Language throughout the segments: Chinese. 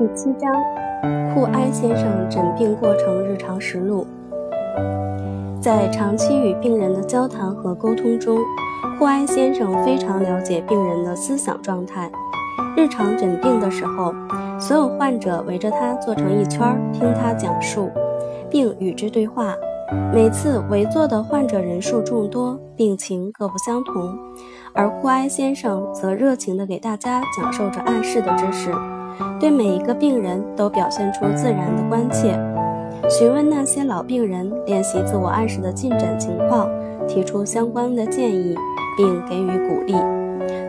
第七章：库埃先生诊病过程日常实录。在长期与病人的交谈和沟通中，库埃先生非常了解病人的思想状态。日常诊病的时候，所有患者围着他坐成一圈，听他讲述，并与之对话。每次围坐的患者人数众多，病情各不相同，而库埃先生则热情地给大家讲授着暗示的知识，对每一个病人都表现出自然的关切，询问那些老病人练习自我暗示的进展情况，提出相关的建议，并给予鼓励。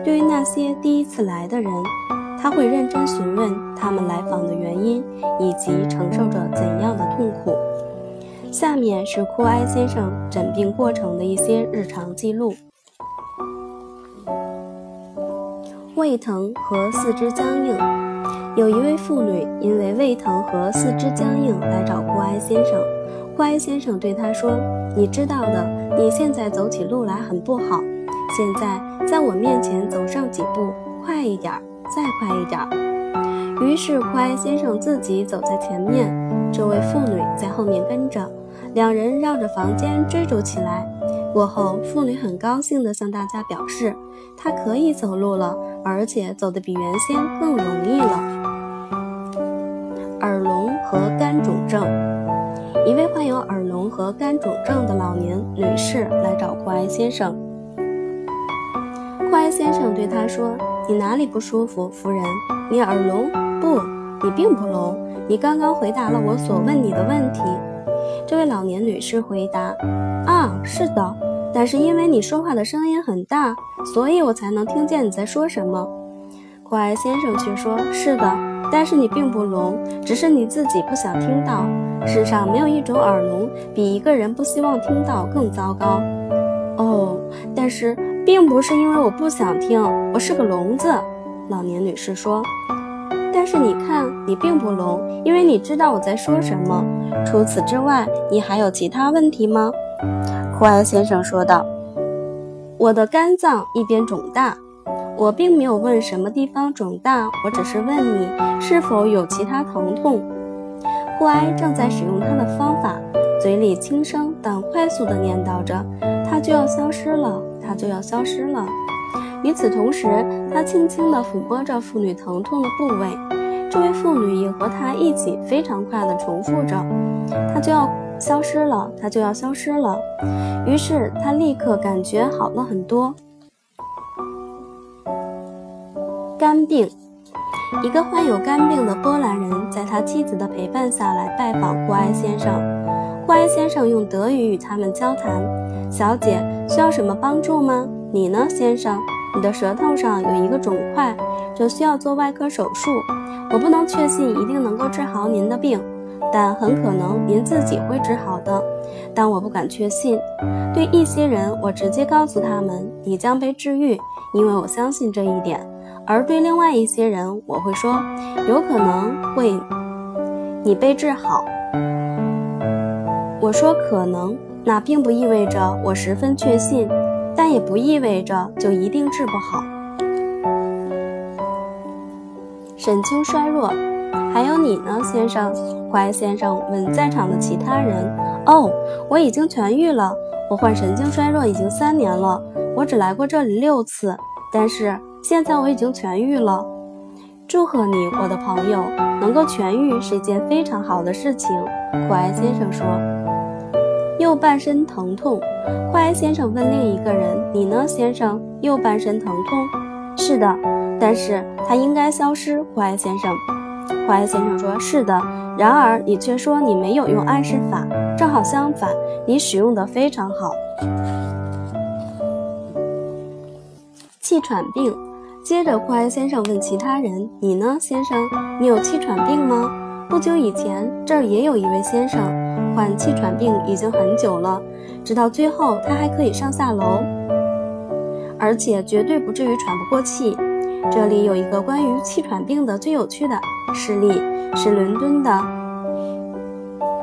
对于那些第一次来的人，他会认真询问他们来访的原因，以及承受着怎样的痛苦。下面是库埃先生诊病过程的一些日常记录：胃疼和四肢僵硬。有一位妇女因为胃疼和四肢僵硬来找库埃先生。库埃先生对她说：“你知道的，你现在走起路来很不好。现在在我面前走上几步，快一点，再快一点。”于是库埃先生自己走在前面，这位妇女在后面跟着。两人绕着房间追逐起来。过后，妇女很高兴地向大家表示，她可以走路了，而且走得比原先更容易了。耳聋和肝肿症。一位患有耳聋和肝肿症的老年女士来找库埃先生。库埃先生对她说：“你哪里不舒服，夫人？你耳聋？不，你并不聋。你刚刚回答了我所问你的问题。”这位老年女士回答：“啊，是的，但是因为你说话的声音很大，所以我才能听见你在说什么。”库埃先生却说：“是的，但是你并不聋，只是你自己不想听到。世上没有一种耳聋比一个人不希望听到更糟糕。”哦，但是并不是因为我不想听，我是个聋子。”老年女士说。但是你看，你并不聋，因为你知道我在说什么。除此之外，你还有其他问题吗？库埃先生说道：“我的肝脏一边肿大。我并没有问什么地方肿大，我只是问你是否有其他疼痛。”库埃正在使用他的方法，嘴里轻声但快速地念叨着：“它就要消失了，它就要消失了。”与此同时，他轻轻地抚摸着妇女疼痛的部位。这位妇女也和他一起非常快地重复着：“他就要消失了，他就要消失了。”于是他立刻感觉好了很多。肝病，一个患有肝病的波兰人在他妻子的陪伴下来拜访库埃先生。库埃先生用德语与他们交谈：“小姐，需要什么帮助吗？你呢，先生？”你的舌头上有一个肿块，就需要做外科手术。我不能确信一定能够治好您的病，但很可能您自己会治好的。但我不敢确信。对一些人，我直接告诉他们你将被治愈，因为我相信这一点；而对另外一些人，我会说有可能会你被治好。我说可能，那并不意味着我十分确信。但也不意味着就一定治不好。神经衰弱，还有你呢，先生？怀先生问在场的其他人。哦，我已经痊愈了。我患神经衰弱已经三年了，我只来过这里六次，但是现在我已经痊愈了。祝贺你，我的朋友，能够痊愈是一件非常好的事情。库埃先生说。右半身疼痛，库埃先生问另一个人：“你呢，先生？右半身疼痛？是的，但是它应该消失。”库埃先生，库埃先生说：“是的。”然而你却说你没有用暗示法，正好相反，你使用的非常好。气喘病。接着，库埃先生问其他人：“你呢，先生？你有气喘病吗？”不久以前，这儿也有一位先生。患气喘病已经很久了，直到最后他还可以上下楼，而且绝对不至于喘不过气。这里有一个关于气喘病的最有趣的事例，是伦敦的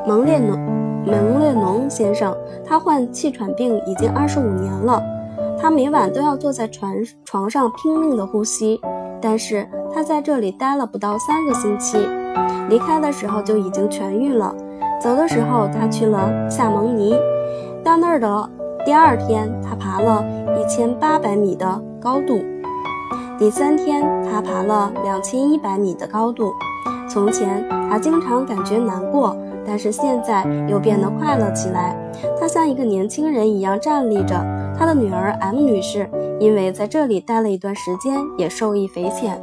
蒙列农蒙列农先生。他患气喘病已经二十五年了，他每晚都要坐在床床上拼命的呼吸。但是他在这里待了不到三个星期，离开的时候就已经痊愈了。走的时候，他去了夏蒙尼，到那儿的第二天，他爬了一千八百米的高度。第三天，他爬了两千一百米的高度。从前，他经常感觉难过，但是现在又变得快乐起来。他像一个年轻人一样站立着。他的女儿 M 女士因为在这里待了一段时间，也受益匪浅。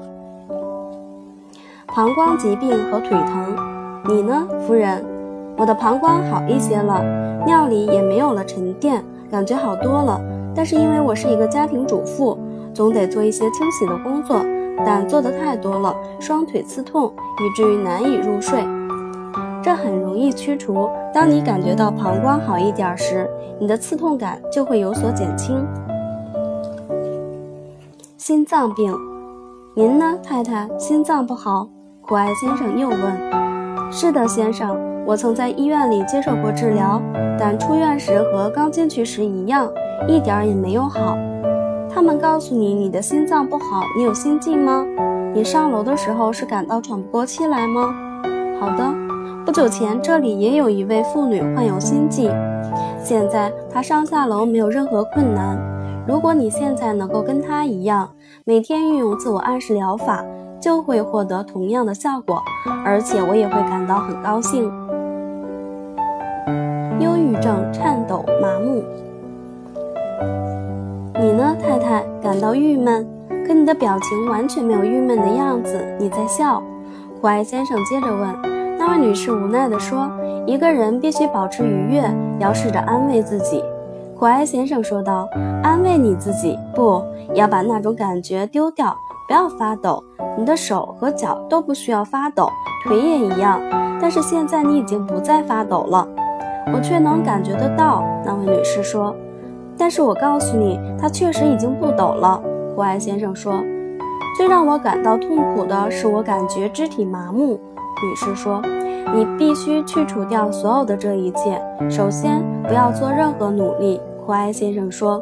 膀胱疾病和腿疼，你呢，夫人？我的膀胱好一些了，尿里也没有了沉淀，感觉好多了。但是因为我是一个家庭主妇。总得做一些清洗的工作，但做的太多了，双腿刺痛，以至于难以入睡。这很容易驱除。当你感觉到膀胱好一点时，你的刺痛感就会有所减轻。心脏病，您呢，太太？心脏不好？苦艾先生又问。是的，先生，我曾在医院里接受过治疗，但出院时和刚进去时一样，一点儿也没有好。他们告诉你你的心脏不好，你有心悸吗？你上楼的时候是感到喘不过气来吗？好的，不久前这里也有一位妇女患有心悸，现在她上下楼没有任何困难。如果你现在能够跟她一样，每天运用自我暗示疗法，就会获得同样的效果，而且我也会感到很高兴。正、颤抖、麻木。你呢，太太？感到郁闷，可你的表情完全没有郁闷的样子，你在笑。苦艾先生接着问，那位女士无奈地说：“一个人必须保持愉悦，要试着安慰自己。”苦艾先生说道：“安慰你自己，不要把那种感觉丢掉，不要发抖，你的手和脚都不需要发抖，腿也一样。但是现在你已经不再发抖了，我却能感觉得到。”那位女士说。但是我告诉你，他确实已经不抖了。胡安先生说：“最让我感到痛苦的是，我感觉肢体麻木。”女士说：“你必须去除掉所有的这一切。首先，不要做任何努力。”胡安先生说：“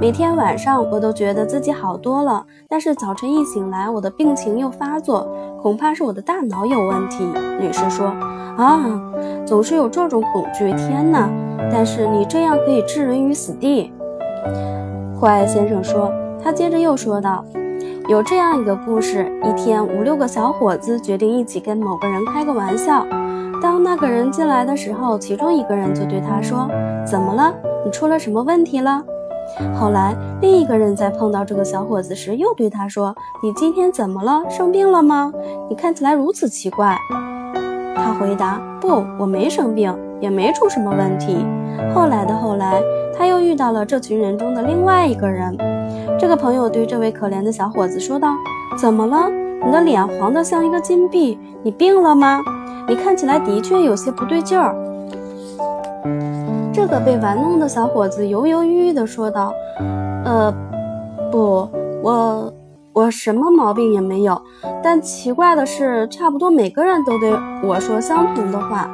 每天晚上我都觉得自己好多了，但是早晨一醒来，我的病情又发作，恐怕是我的大脑有问题。”女士说：“啊，总是有这种恐惧。天哪！”但是你这样可以置人于死地，霍艾先生说。他接着又说道：“有这样一个故事：一天，五六个小伙子决定一起跟某个人开个玩笑。当那个人进来的时候，其中一个人就对他说：‘怎么了？你出了什么问题了？’后来，另一个人在碰到这个小伙子时，又对他说：‘你今天怎么了？生病了吗？你看起来如此奇怪。’他回答：‘不，我没生病。’也没出什么问题。后来的后来，他又遇到了这群人中的另外一个人。这个朋友对这位可怜的小伙子说道：“怎么了？你的脸黄得像一个金币，你病了吗？你看起来的确有些不对劲儿。”这个被玩弄的小伙子犹犹豫豫地说道：“呃，不，我我什么毛病也没有。但奇怪的是，差不多每个人都对我说相同的话。”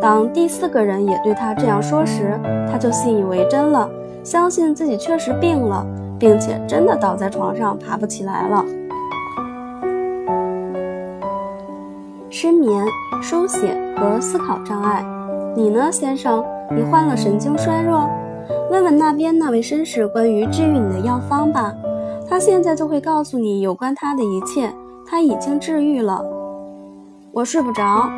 当第四个人也对他这样说时，他就信以为真了，相信自己确实病了，并且真的倒在床上爬不起来了。失眠、书写和思考障碍，你呢，先生？你患了神经衰弱？问问那边那位绅士关于治愈你的药方吧，他现在就会告诉你有关他的一切。他已经治愈了。我睡不着。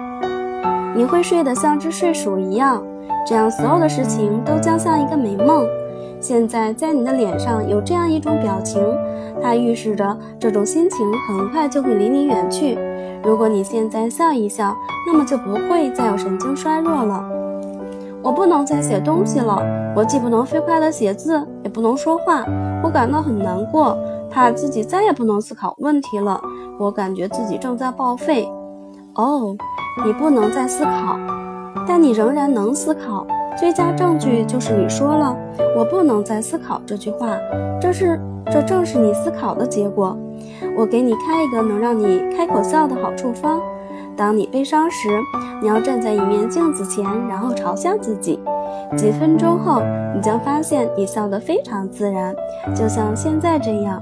你会睡得像只睡鼠一样，这样所有的事情都将像一个美梦。现在在你的脸上有这样一种表情，它预示着这种心情很快就会离你远去。如果你现在笑一笑，那么就不会再有神经衰弱了。我不能再写东西了，我既不能飞快地写字，也不能说话。我感到很难过，怕自己再也不能思考问题了。我感觉自己正在报废。哦。你不能再思考，但你仍然能思考。最佳证据就是你说了“我不能再思考”这句话，这是这正是你思考的结果。我给你开一个能让你开口笑的好处方：当你悲伤时，你要站在一面镜子前，然后朝向自己，几分钟后，你将发现你笑得非常自然，就像现在这样。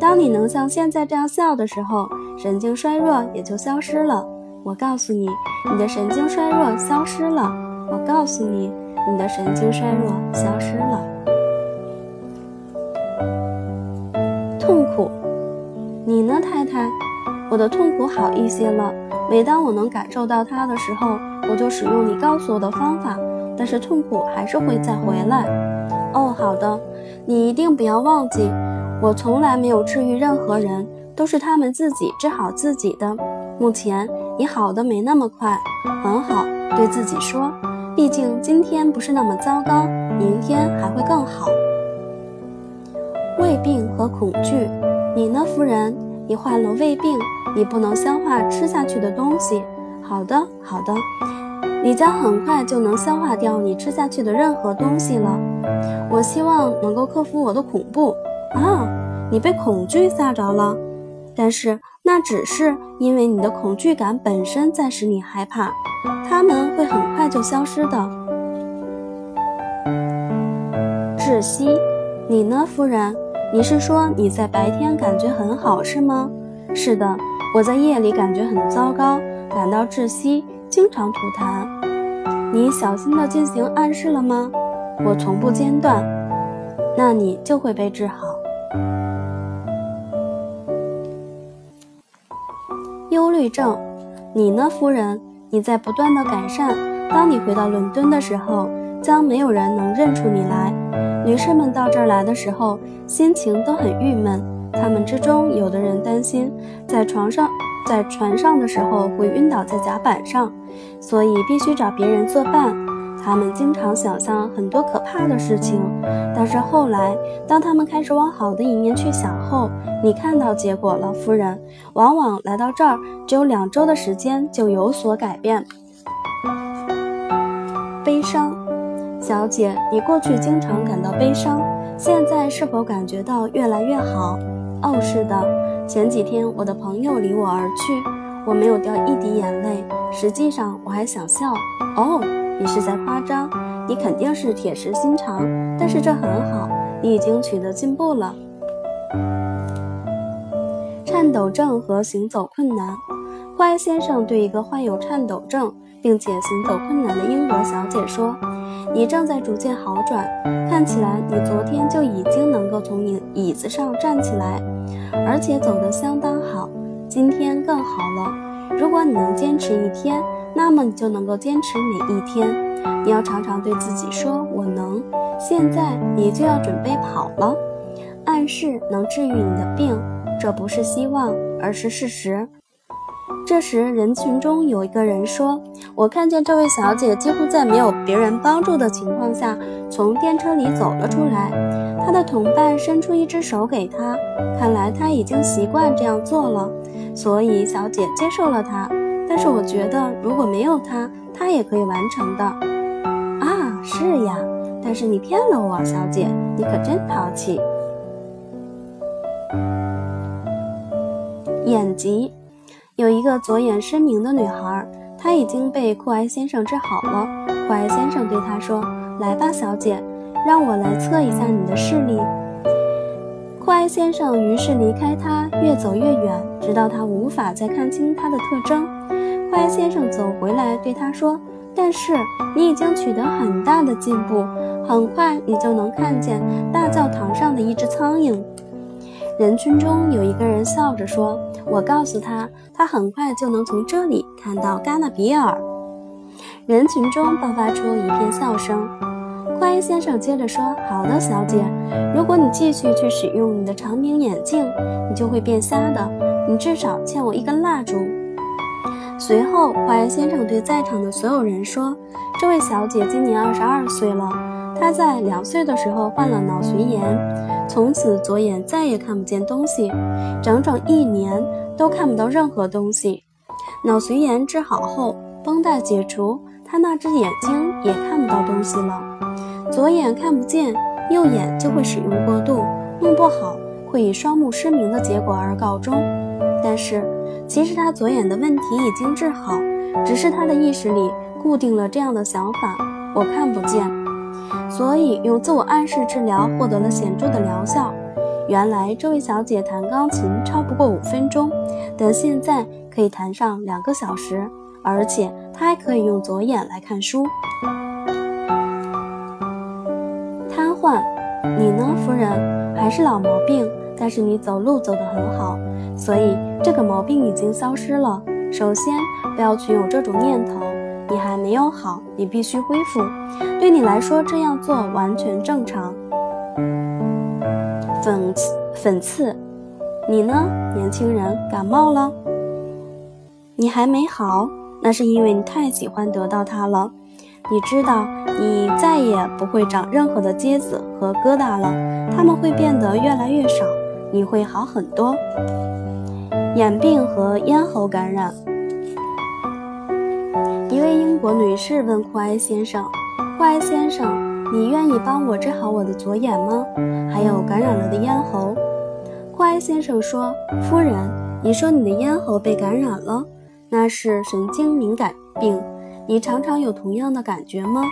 当你能像现在这样笑的时候，神经衰弱也就消失了。我告诉你，你的神经衰弱消失了。我告诉你，你的神经衰弱消失了。痛苦，你呢，太太？我的痛苦好一些了。每当我能感受到它的时候，我就使用你告诉我的方法，但是痛苦还是会再回来。哦，好的，你一定不要忘记，我从来没有治愈任何人，都是他们自己治好自己的。目前你好的没那么快，很好，对自己说，毕竟今天不是那么糟糕，明天还会更好。胃病和恐惧，你呢，夫人？你患了胃病，你不能消化吃下去的东西。好的，好的，你将很快就能消化掉你吃下去的任何东西了。我希望能够克服我的恐怖啊！你被恐惧吓着了，但是那只是因为你的恐惧感本身在使你害怕，它们会很快就消失的。窒息，你呢，夫人？你是说你在白天感觉很好是吗？是的，我在夜里感觉很糟糕，感到窒息，经常吐痰。你小心地进行暗示了吗？我从不间断。那你就会被治好。忧虑症，你呢，夫人？你在不断的改善。当你回到伦敦的时候，将没有人能认出你来。女士们到这儿来的时候，心情都很郁闷。他们之中有的人担心在床上，在船上的时候会晕倒在甲板上，所以必须找别人作伴。他们经常想象很多可怕的事情，但是后来，当他们开始往好的一面去想后，你看到结果了，夫人。往往来到这儿只有两周的时间就有所改变。悲伤。小姐，你过去经常感到悲伤，现在是否感觉到越来越好？哦，是的。前几天我的朋友离我而去，我没有掉一滴眼泪。实际上我还想笑。哦，你是在夸张？你肯定是铁石心肠，但是这很好，你已经取得进步了。颤抖症和行走困难。坏先生对一个患有颤抖症并且行走困难的英国小姐说。你正在逐渐好转，看起来你昨天就已经能够从椅椅子上站起来，而且走得相当好。今天更好了。如果你能坚持一天，那么你就能够坚持每一天。你要常常对自己说：“我能。”现在你就要准备跑了。暗示能治愈你的病，这不是希望，而是事实。这时，人群中有一个人说：“我看见这位小姐几乎在没有别人帮助的情况下从电车里走了出来。她的同伴伸出一只手给她，看来她已经习惯这样做了，所以小姐接受了她。但是我觉得，如果没有她，她也可以完成的。”啊，是呀，但是你骗了我，小姐，你可真淘气。眼疾。有一个左眼失明的女孩，她已经被库埃先生治好了。库埃先生对她说：“来吧，小姐，让我来测一下你的视力。”库埃先生于是离开她，越走越远，直到他无法再看清她的特征。库埃先生走回来对他说：“但是你已经取得很大的进步，很快你就能看见大教堂上的一只苍蝇。”人群中有一个人笑着说：“我告诉他，他很快就能从这里看到戛纳比尔。”人群中爆发出一片笑声。库埃先生接着说：“好的，小姐，如果你继续去使用你的长柄眼镜，你就会变瞎的。你至少欠我一根蜡烛。”随后，库埃先生对在场的所有人说：“这位小姐今年二十二岁了，他在两岁的时候患了脑髓炎。”从此左眼再也看不见东西，整整一年都看不到任何东西。脑髓炎治好后，绷带解除，他那只眼睛也看不到东西了。左眼看不见，右眼就会使用过度，弄不好会以双目失明的结果而告终。但是，其实他左眼的问题已经治好，只是他的意识里固定了这样的想法：我看不见，所以用自我暗示治疗获得了显著的疗效。原来这位小姐弹钢琴超不过五分钟，但现在可以弹上两个小时，而且她还可以用左眼来看书。瘫痪，你呢，夫人？还是老毛病，但是你走路走得很好，所以这个毛病已经消失了。首先，不要去有这种念头，你还没有好，你必须恢复。对你来说，这样做完全正常。粉刺粉刺，你呢，年轻人，感冒了？你还没好，那是因为你太喜欢得到它了。你知道，你再也不会长任何的疖子和疙瘩了，它们会变得越来越少，你会好很多。眼病和咽喉感染，一位英国女士问库埃先生：“库埃先生。”你愿意帮我治好我的左眼吗？还有感染了的咽喉。库埃先生说：“夫人，你说你的咽喉被感染了，那是神经敏感病。你常常有同样的感觉吗？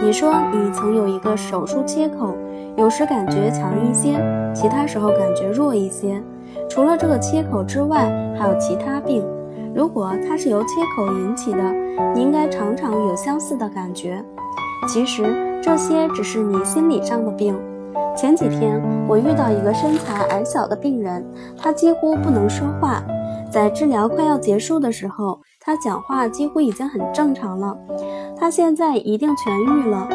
你说你曾有一个手术切口，有时感觉强一些，其他时候感觉弱一些。除了这个切口之外，还有其他病。如果它是由切口引起的，你应该常常有相似的感觉。其实。”这些只是你心理上的病。前几天我遇到一个身材矮小的病人，他几乎不能说话。在治疗快要结束的时候，他讲话几乎已经很正常了。他现在一定痊愈了，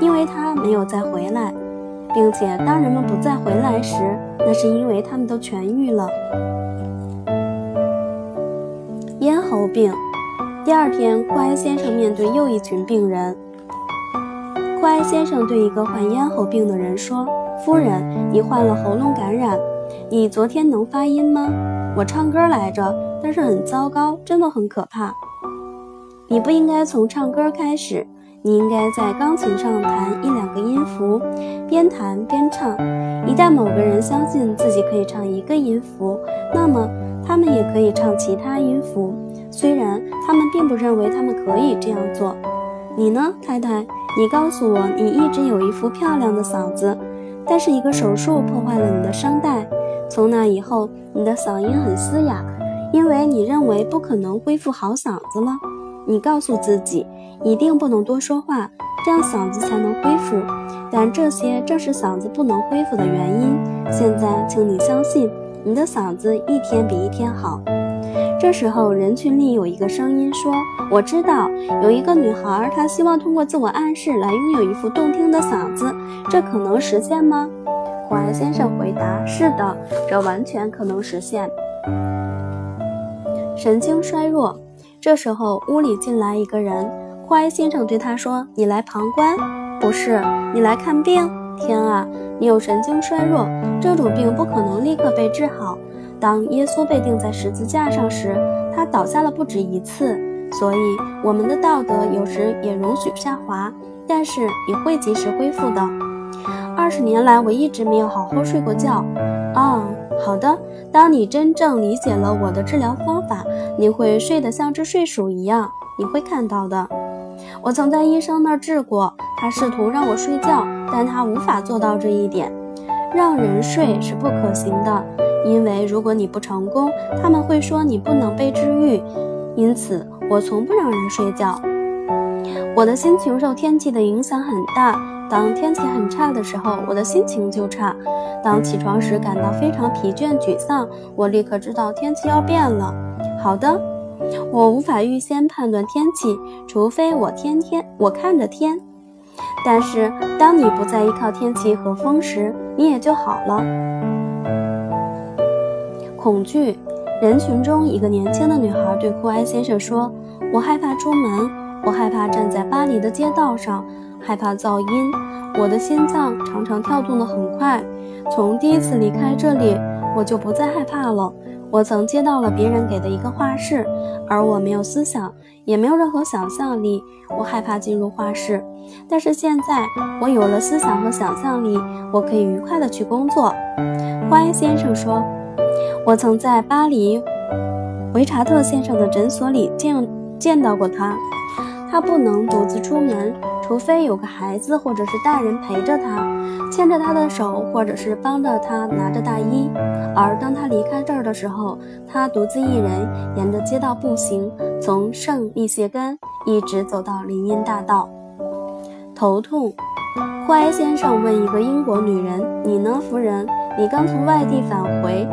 因为他没有再回来，并且当人们不再回来时，那是因为他们都痊愈了。咽喉病。第二天，库埃先生面对又一群病人。库埃先生对一个患咽喉病的人说：“夫人，你患了喉咙感染。你昨天能发音吗？我唱歌来着，但是很糟糕，真的很可怕。你不应该从唱歌开始，你应该在钢琴上弹一两个音符，边弹边唱。一旦某个人相信自己可以唱一个音符，那么他们也可以唱其他音符，虽然他们并不认为他们可以这样做。你呢，太太？”你告诉我，你一直有一副漂亮的嗓子，但是一个手术破坏了你的声带。从那以后，你的嗓音很嘶哑，因为你认为不可能恢复好嗓子了。你告诉自己，一定不能多说话，这样嗓子才能恢复。但这些正是嗓子不能恢复的原因。现在，请你相信，你的嗓子一天比一天好。这时候，人群里有一个声音说：“我知道有一个女孩，她希望通过自我暗示来拥有一副动听的嗓子，这可能实现吗？”库埃先生回答：“是的，这完全可能实现。”神经衰弱。这时候，屋里进来一个人，库埃先生对他说：“你来旁观？不是，你来看病？天啊，你有神经衰弱，这种病不可能立刻被治好。”当耶稣被钉在十字架上时，他倒下了不止一次。所以，我们的道德有时也容许下滑，但是也会及时恢复的。二十年来，我一直没有好好睡过觉。啊，好的。当你真正理解了我的治疗方法，你会睡得像只睡鼠一样。你会看到的。我曾在医生那儿治过，他试图让我睡觉，但他无法做到这一点。让人睡是不可行的。因为如果你不成功，他们会说你不能被治愈。因此，我从不让人睡觉。我的心情受天气的影响很大。当天气很差的时候，我的心情就差。当起床时感到非常疲倦、沮丧，我立刻知道天气要变了。好的，我无法预先判断天气，除非我天天我看着天。但是，当你不再依靠天气和风时，你也就好了。恐惧人群中，一个年轻的女孩对库埃先生说：“我害怕出门，我害怕站在巴黎的街道上，害怕噪音。我的心脏常常跳动得很快。从第一次离开这里，我就不再害怕了。我曾接到了别人给的一个画室，而我没有思想，也没有任何想象力。我害怕进入画室，但是现在我有了思想和想象力，我可以愉快地去工作。”库埃先生说。我曾在巴黎维查特先生的诊所里见见到过他。他不能独自出门，除非有个孩子或者是大人陪着他，牵着他的手，或者是帮着他拿着大衣。而当他离开这儿的时候，他独自一人沿着街道步行，从圣密歇根一直走到林荫大道。头痛，库埃先生问一个英国女人：“你呢，夫人？你刚从外地返回？”“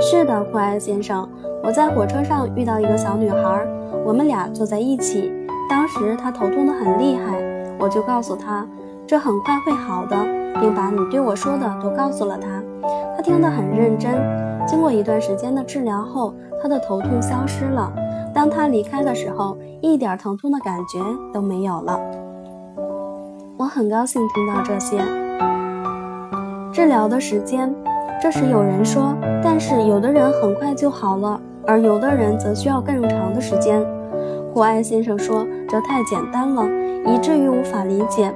是的，库埃先生，我在火车上遇到一个小女孩，我们俩坐在一起。当时她头痛得很厉害，我就告诉他，这很快会好的，并把你对我说的都告诉了他。他听得很认真。经过一段时间的治疗后，他的头痛消失了。当他离开的时候，一点疼痛的感觉都没有了。”我很高兴听到这些。治疗的时间，这时有人说，但是有的人很快就好了，而有的人则需要更长的时间。胡埃先生说，这太简单了，以至于无法理解。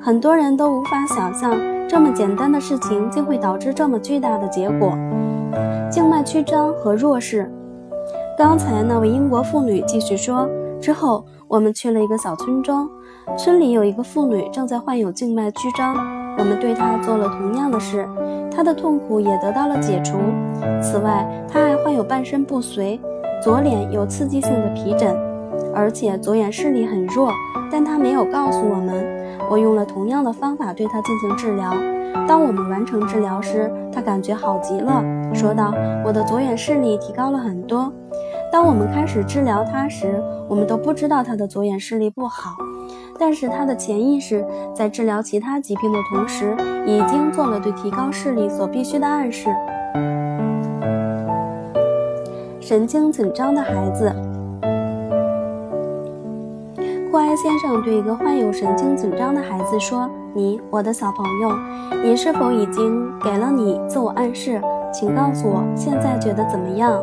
很多人都无法想象，这么简单的事情竟会导致这么巨大的结果。静脉曲张和弱视。刚才那位英国妇女继续说，之后我们去了一个小村庄。村里有一个妇女正在患有静脉曲张，我们对她做了同样的事，她的痛苦也得到了解除。此外，她还患有半身不遂，左脸有刺激性的皮疹，而且左眼视力很弱，但他没有告诉我们。我用了同样的方法对他进行治疗。当我们完成治疗时，他感觉好极了，说道：“我的左眼视力提高了很多。”当我们开始治疗他时，我们都不知道他的左眼视力不好。但是他的潜意识在治疗其他疾病的同时，已经做了对提高视力所必须的暗示。神经紧张的孩子，库埃先生对一个患有神经紧张的孩子说：“你，我的小朋友，你是否已经给了你自我暗示？请告诉我，现在觉得怎么样？”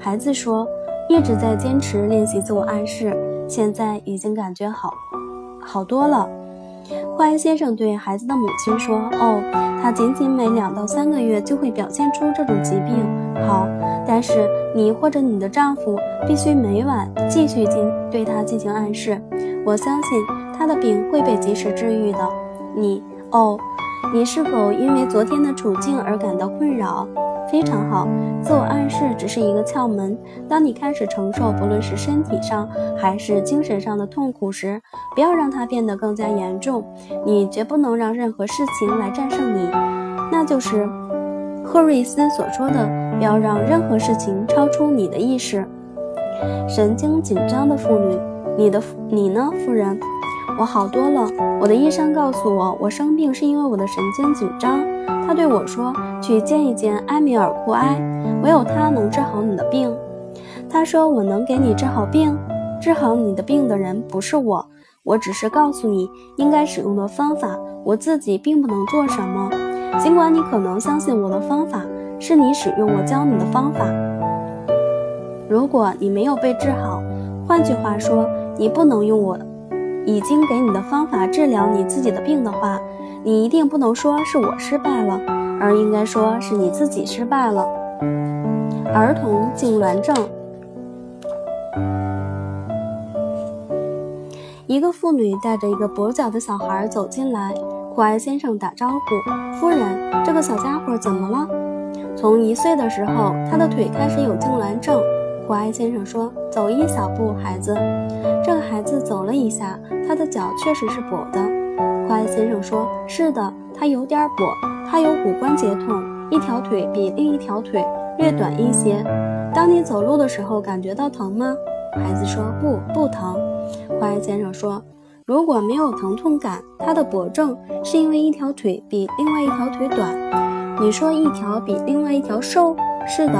孩子说：“一直在坚持练习自我暗示，现在已经感觉好。”好多了，霍恩先生对孩子的母亲说：“哦，他仅仅每两到三个月就会表现出这种疾病。好，但是你或者你的丈夫必须每晚继续进对他进行暗示。我相信他的病会被及时治愈的。你，哦，你是否因为昨天的处境而感到困扰？”非常好，自我暗示只是一个窍门。当你开始承受不论是身体上还是精神上的痛苦时，不要让它变得更加严重。你绝不能让任何事情来战胜你，那就是赫瑞斯所说的：不要让任何事情超出你的意识。神经紧张的妇女，你的你呢，夫人？我好多了。我的医生告诉我，我生病是因为我的神经紧张。他对我说：“去见一见埃米尔·库埃，唯有他能治好你的病。”他说：“我能给你治好病，治好你的病的人不是我，我只是告诉你应该使用的方法。我自己并不能做什么，尽管你可能相信我的方法是你使用我教你的方法。如果你没有被治好，换句话说，你不能用我。”已经给你的方法治疗你自己的病的话，你一定不能说是我失败了，而应该说是你自己失败了。儿童痉挛症。一个妇女带着一个跛脚的小孩走进来，库埃先生打招呼：“夫人，这个小家伙怎么了？”从一岁的时候，他的腿开始有痉挛症。库埃先生说：“走一小步，孩子。”这个孩子走了一下，他的脚确实是跛的。库埃先生说：“是的，他有点跛，他有骨关节痛，一条腿比另一条腿略短一些。当你走路的时候，感觉到疼吗？”孩子说：“不，不疼。”库埃先生说：“如果没有疼痛感，他的跛症是因为一条腿比另外一条腿短。你说一条比另外一条瘦？是的，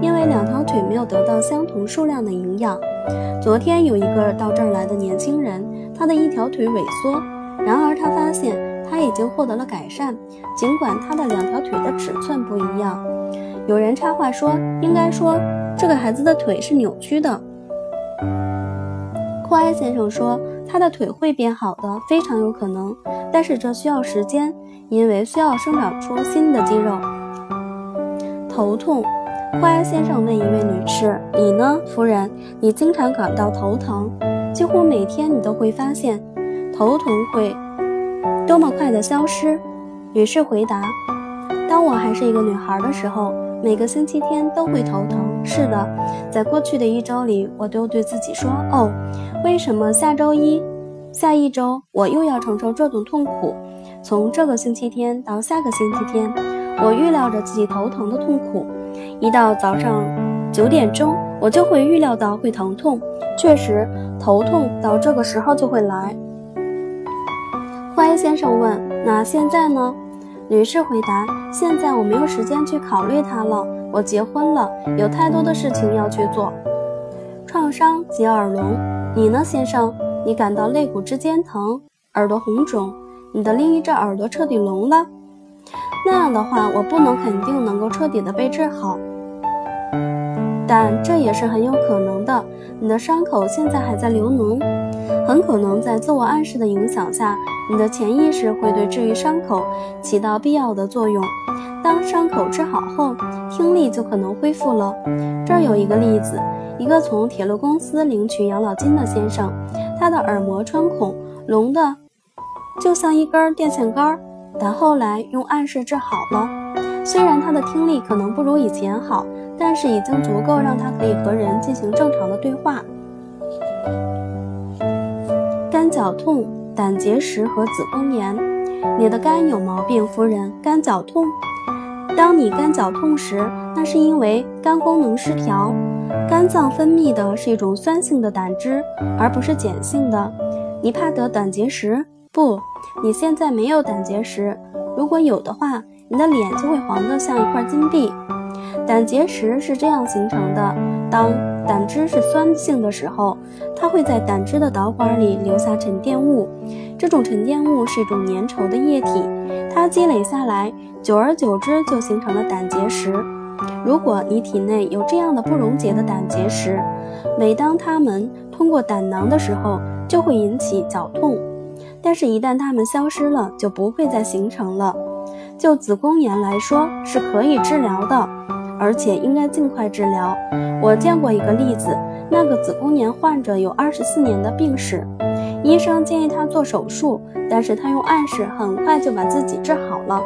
因为两条腿没有得到相同数量的营养。”昨天有一个到这儿来的年轻人，他的一条腿萎缩，然而他发现他已经获得了改善，尽管他的两条腿的尺寸不一样。有人插话说：“应该说这个孩子的腿是扭曲的。”库埃先生说：“他的腿会变好的，非常有可能，但是这需要时间，因为需要生长出新的肌肉。”头痛。花先生问一位女士：“你呢，夫人？你经常感到头疼，几乎每天你都会发现头疼会多么快的消失？女士回答：当我还是一个女孩的时候，每个星期天都会头疼。是的，在过去的一周里，我都对自己说：哦，为什么下周一、下一周我又要承受这种痛苦？从这个星期天到下个星期天，我预料着自己头疼的痛苦。一到早上九点钟，我就会预料到会疼痛。确实，头痛到这个时候就会来。乖先生问：“那现在呢？”女士回答：“现在我没有时间去考虑它了。我结婚了，有太多的事情要去做。”创伤及耳聋，你呢，先生？你感到肋骨之间疼，耳朵红肿。你的另一只耳朵彻底聋了，那样的话，我不能肯定能够彻底的被治好，但这也是很有可能的。你的伤口现在还在流脓，很可能在自我暗示的影响下，你的潜意识会对治愈伤口起到必要的作用。当伤口治好后，听力就可能恢复了。这儿有一个例子：一个从铁路公司领取养老金的先生，他的耳膜穿孔聋的。就像一根电线杆，但后来用暗示治好了。虽然他的听力可能不如以前好，但是已经足够让他可以和人进行正常的对话。肝绞痛、胆结石和子宫炎，你的肝有毛病，夫人。肝绞痛，当你肝绞痛时，那是因为肝功能失调。肝脏分泌的是一种酸性的胆汁，而不是碱性的。你怕得胆结石？不，你现在没有胆结石。如果有的话，你的脸就会黄得像一块金币。胆结石是这样形成的：当胆汁是酸性的时候，它会在胆汁的导管里留下沉淀物。这种沉淀物是一种粘稠的液体，它积累下来，久而久之就形成了胆结石。如果你体内有这样的不溶解的胆结石，每当它们通过胆囊的时候，就会引起绞痛。但是，一旦它们消失了，就不会再形成了。就子宫炎来说，是可以治疗的，而且应该尽快治疗。我见过一个例子，那个子宫炎患者有二十四年的病史，医生建议他做手术，但是他用暗示，很快就把自己治好了。